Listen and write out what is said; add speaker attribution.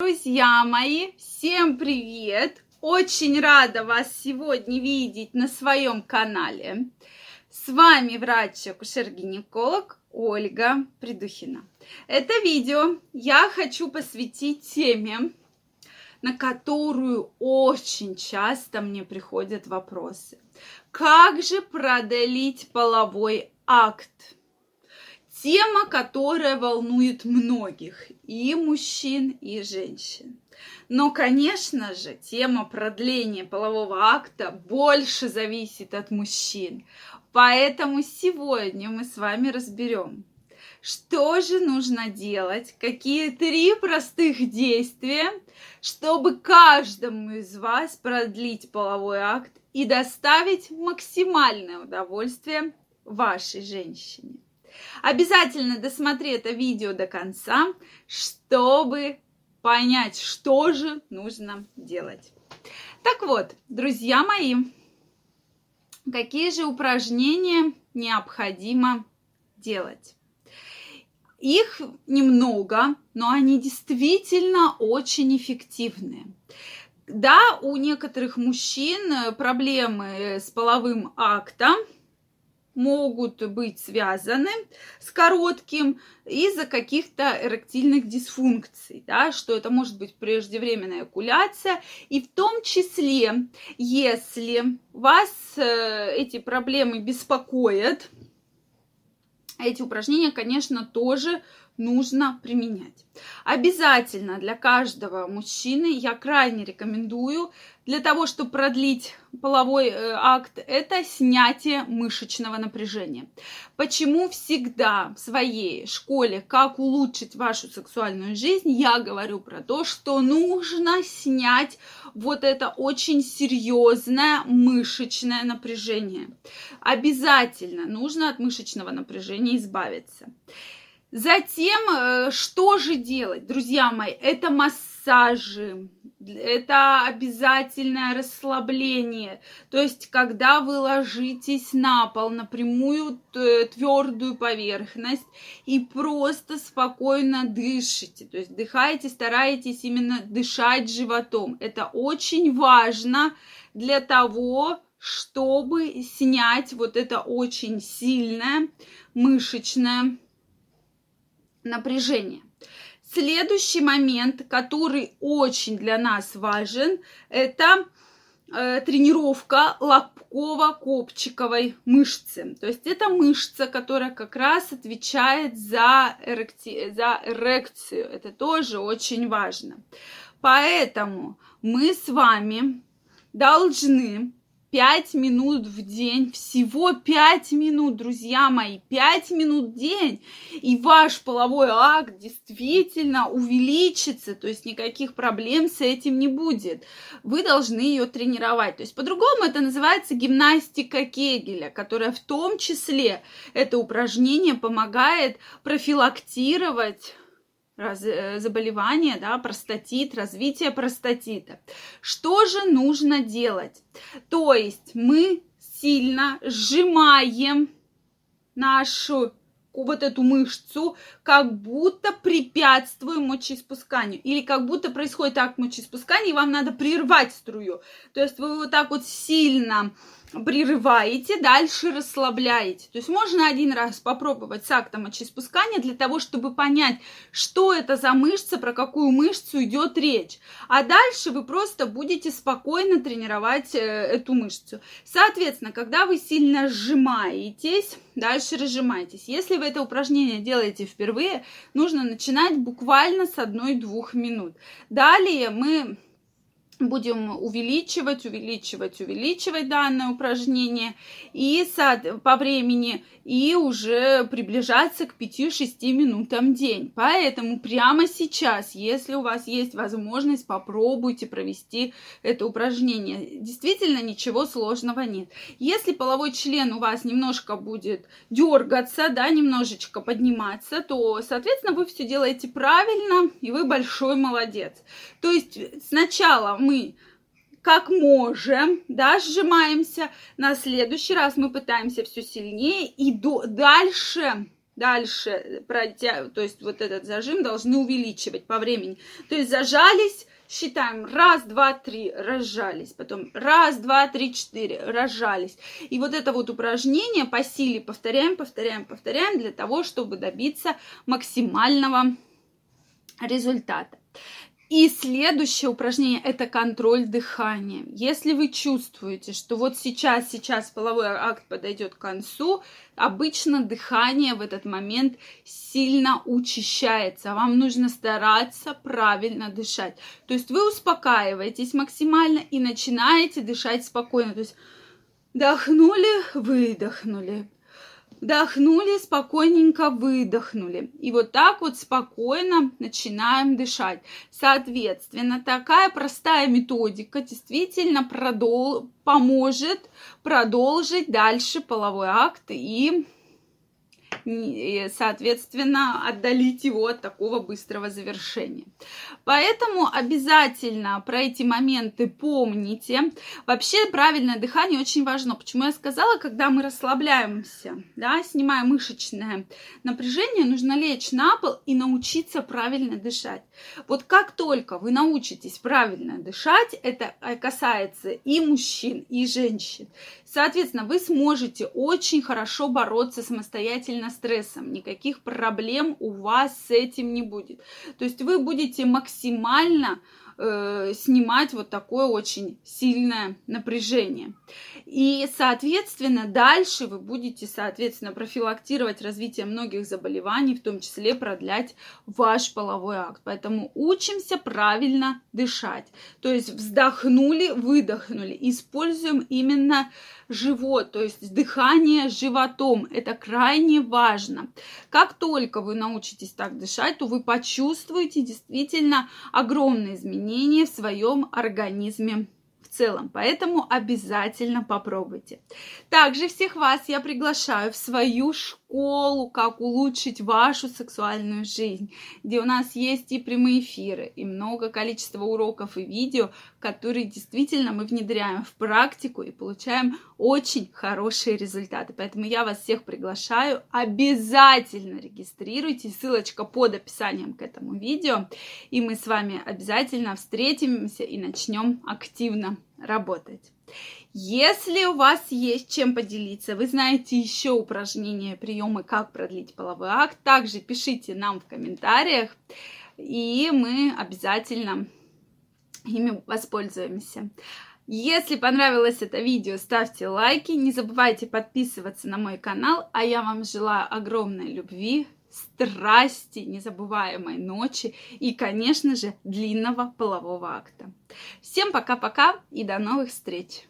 Speaker 1: Друзья мои, всем привет! Очень рада вас сегодня видеть на своем канале. С вами врач-акушер-гинеколог Ольга Придухина. Это видео я хочу посвятить теме, на которую очень часто мне приходят вопросы. Как же продлить половой акт? Тема, которая волнует многих, и мужчин, и женщин. Но, конечно же, тема продления полового акта больше зависит от мужчин. Поэтому сегодня мы с вами разберем, что же нужно делать, какие три простых действия, чтобы каждому из вас продлить половой акт и доставить максимальное удовольствие вашей женщине. Обязательно досмотри это видео до конца, чтобы понять, что же нужно делать. Так вот, друзья мои, какие же упражнения необходимо делать? Их немного, но они действительно очень эффективные. Да, у некоторых мужчин проблемы с половым актом – могут быть связаны с коротким из-за каких-то эректильных дисфункций, да, что это может быть преждевременная экуляция, и в том числе, если вас э, эти проблемы беспокоят, эти упражнения, конечно, тоже нужно применять. Обязательно для каждого мужчины я крайне рекомендую для того, чтобы продлить половой э, акт, это снятие мышечного напряжения. Почему всегда в своей школе, как улучшить вашу сексуальную жизнь, я говорю про то, что нужно снять вот это очень серьезное мышечное напряжение. Обязательно нужно от мышечного напряжения избавиться. Затем, э, что же делать, друзья мои? Это массажи, это обязательное расслабление. То есть, когда вы ложитесь на пол, на прямую твердую поверхность и просто спокойно дышите. То есть, дыхаете, стараетесь именно дышать животом. Это очень важно для того, чтобы снять вот это очень сильное мышечное напряжение. Следующий момент, который очень для нас важен, это э, тренировка лобково-копчиковой мышцы. То есть это мышца, которая как раз отвечает за, эректи... за эрекцию. Это тоже очень важно. Поэтому мы с вами должны 5 минут в день, всего 5 минут, друзья мои, 5 минут в день, и ваш половой акт действительно увеличится, то есть никаких проблем с этим не будет. Вы должны ее тренировать. То есть по-другому это называется гимнастика Кегеля, которая в том числе это упражнение помогает профилактировать раз, э, заболевание, да, простатит, развитие простатита. Что же нужно делать? То есть мы сильно сжимаем нашу вот эту мышцу, как будто препятствуем мочеиспусканию. Или как будто происходит акт мочеиспускания, и вам надо прервать струю. То есть вы вот так вот сильно прерываете, дальше расслабляете. То есть можно один раз попробовать с актом мочеиспускания для того, чтобы понять, что это за мышца, про какую мышцу идет речь. А дальше вы просто будете спокойно тренировать э, эту мышцу. Соответственно, когда вы сильно сжимаетесь, дальше разжимаетесь. Если вы это упражнение делаете впервые, нужно начинать буквально с одной-двух минут. Далее мы будем увеличивать, увеличивать, увеличивать данное упражнение и по времени и уже приближаться к 5-6 минутам в день. Поэтому прямо сейчас, если у вас есть возможность, попробуйте провести это упражнение. Действительно ничего сложного нет. Если половой член у вас немножко будет дергаться, да, немножечко подниматься, то, соответственно, вы все делаете правильно, и вы большой молодец. То есть сначала мы как можем, да, сжимаемся. На следующий раз мы пытаемся все сильнее и до, дальше дальше, протя... то есть вот этот зажим должны увеличивать по времени. То есть зажались, считаем раз, два, три, разжались, потом раз, два, три, четыре, разжались. И вот это вот упражнение по силе повторяем, повторяем, повторяем для того, чтобы добиться максимального результата. И следующее упражнение – это контроль дыхания. Если вы чувствуете, что вот сейчас, сейчас половой акт подойдет к концу, обычно дыхание в этот момент сильно учащается. Вам нужно стараться правильно дышать. То есть вы успокаиваетесь максимально и начинаете дышать спокойно. То есть вдохнули, выдохнули, Вдохнули, спокойненько выдохнули. И вот так вот спокойно начинаем дышать. Соответственно, такая простая методика действительно продол- поможет продолжить дальше половой акт и соответственно, отдалить его от такого быстрого завершения. Поэтому обязательно про эти моменты помните. Вообще правильное дыхание очень важно. Почему я сказала, когда мы расслабляемся, да, снимаем мышечное напряжение, нужно лечь на пол и научиться правильно дышать. Вот как только вы научитесь правильно дышать, это касается и мужчин, и женщин. Соответственно, вы сможете очень хорошо бороться самостоятельно стрессом. Никаких проблем у вас с этим не будет. То есть вы будете максимально э, снимать вот такое очень сильное напряжение. И, соответственно, дальше вы будете, соответственно, профилактировать развитие многих заболеваний, в том числе продлять ваш половой акт. Поэтому учимся правильно дышать. То есть вздохнули, выдохнули. Используем именно живот, то есть дыхание животом. Это крайне важно. Как только вы научитесь так дышать, то вы почувствуете действительно огромные изменения в своем организме в целом. Поэтому обязательно попробуйте. Также всех вас я приглашаю в свою школу, как улучшить вашу сексуальную жизнь, где у нас есть и прямые эфиры, и много количества уроков и видео, которые действительно мы внедряем в практику и получаем очень хорошие результаты. Поэтому я вас всех приглашаю. Обязательно регистрируйтесь. Ссылочка под описанием к этому видео. И мы с вами обязательно встретимся и начнем активно работать. Если у вас есть чем поделиться, вы знаете еще упражнения, приемы, как продлить половой акт, также пишите нам в комментариях, и мы обязательно ими воспользуемся. Если понравилось это видео, ставьте лайки, не забывайте подписываться на мой канал, а я вам желаю огромной любви, страсти, незабываемой ночи и, конечно же, длинного полового акта. Всем пока-пока и до новых встреч!